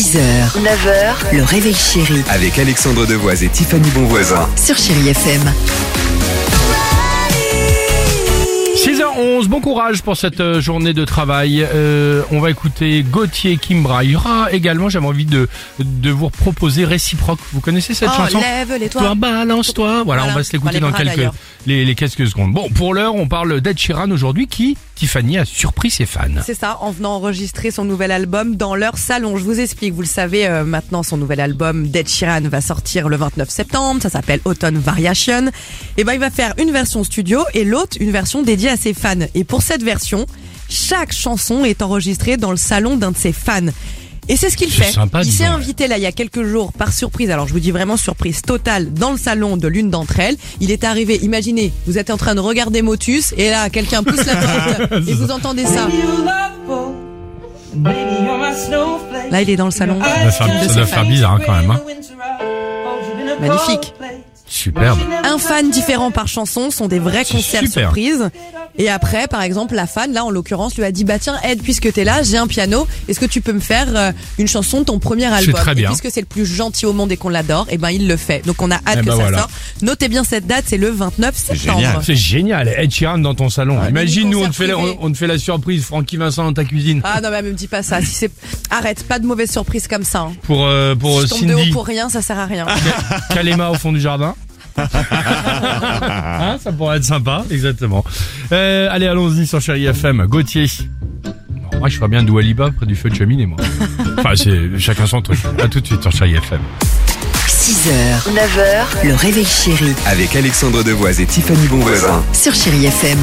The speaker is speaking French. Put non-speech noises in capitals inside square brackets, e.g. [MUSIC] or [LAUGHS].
6h, 9h, le réveil chéri Avec Alexandre Devoise et Tiffany Bonvoisin. sur Chérie FM. 6h11, bon courage pour cette euh, journée de travail. Euh, on va écouter Gauthier Kimbra. Il y aura également, j'avais envie de, de vous proposer Réciproque. Vous connaissez cette Oh, chanson lève les Toi, toits. balance-toi. Voilà, Voilà, on va se l'écouter les dans bras quelques, d'ailleurs. les, les quelques secondes. Bon, pour l'heure, on parle d'Ed Sheeran aujourd'hui qui, Tiffany, a surpris ses fans. C'est ça, en venant enregistrer son nouvel album dans leur salon. Je vous explique, vous le savez, euh, maintenant son nouvel album Dead Sheeran va sortir le 29 septembre, ça s'appelle Autumn Variation. Et ben il va faire une version studio et l'autre une version dédiée à ses fans. Et pour cette version, chaque chanson est enregistrée dans le salon d'un de ses fans. Et c'est ce qu'il fait. sympa, il s'est invité là il y a quelques jours par surprise. Alors je vous dis vraiment surprise totale dans le salon de l'une d'entre elles. Il est arrivé. Imaginez, vous êtes en train de regarder Motus et là quelqu'un pousse la porte [LAUGHS] et vous entendez ça. Là il est dans le salon. Ça doit faire, ça doit faire bizarre hein, quand même. hein. Magnifique. Superbe. Un fan différent par chanson sont des vrais concerts super. surprises. Et après, par exemple, la fan, là en l'occurrence, lui a dit bah tiens Ed, puisque t'es là, j'ai un piano. Est-ce que tu peux me faire euh, une chanson de ton premier album? très bien. Et puisque c'est le plus gentil au monde et qu'on l'adore, et ben il le fait. Donc on a hâte Eh que ben ça voilà. sorte. Notez bien cette date, c'est le 29 septembre. C'est génial, Ed Sheeran dans ton salon. Imagine, nous, on te, fait la, concert on, on te fait la surprise, Francky Vincent dans ta cuisine. Ah non mais me dis pas ça. Si c'est arrête, pas de mauvaise surprise comme ça. hein. Pour, euh, pour Si je tombe de haut Cindy, pour rien, ça sert à rien. Kalema au fond du jardin. [LAUGHS] Hein, ça pourrait être sympa, exactement. Euh, allez, allons-y sur Chéri FM. Gauthier. Moi, je ferais bien Dua Lipa près du feu de cheminée, moi. Enfin, c'est chacun son truc. À tout de suite sur Chéri FM. 6h, 9h, le réveil chéri Avec Alexandre Devoise et Tiffany Bonvoisin. sur Chérie FM.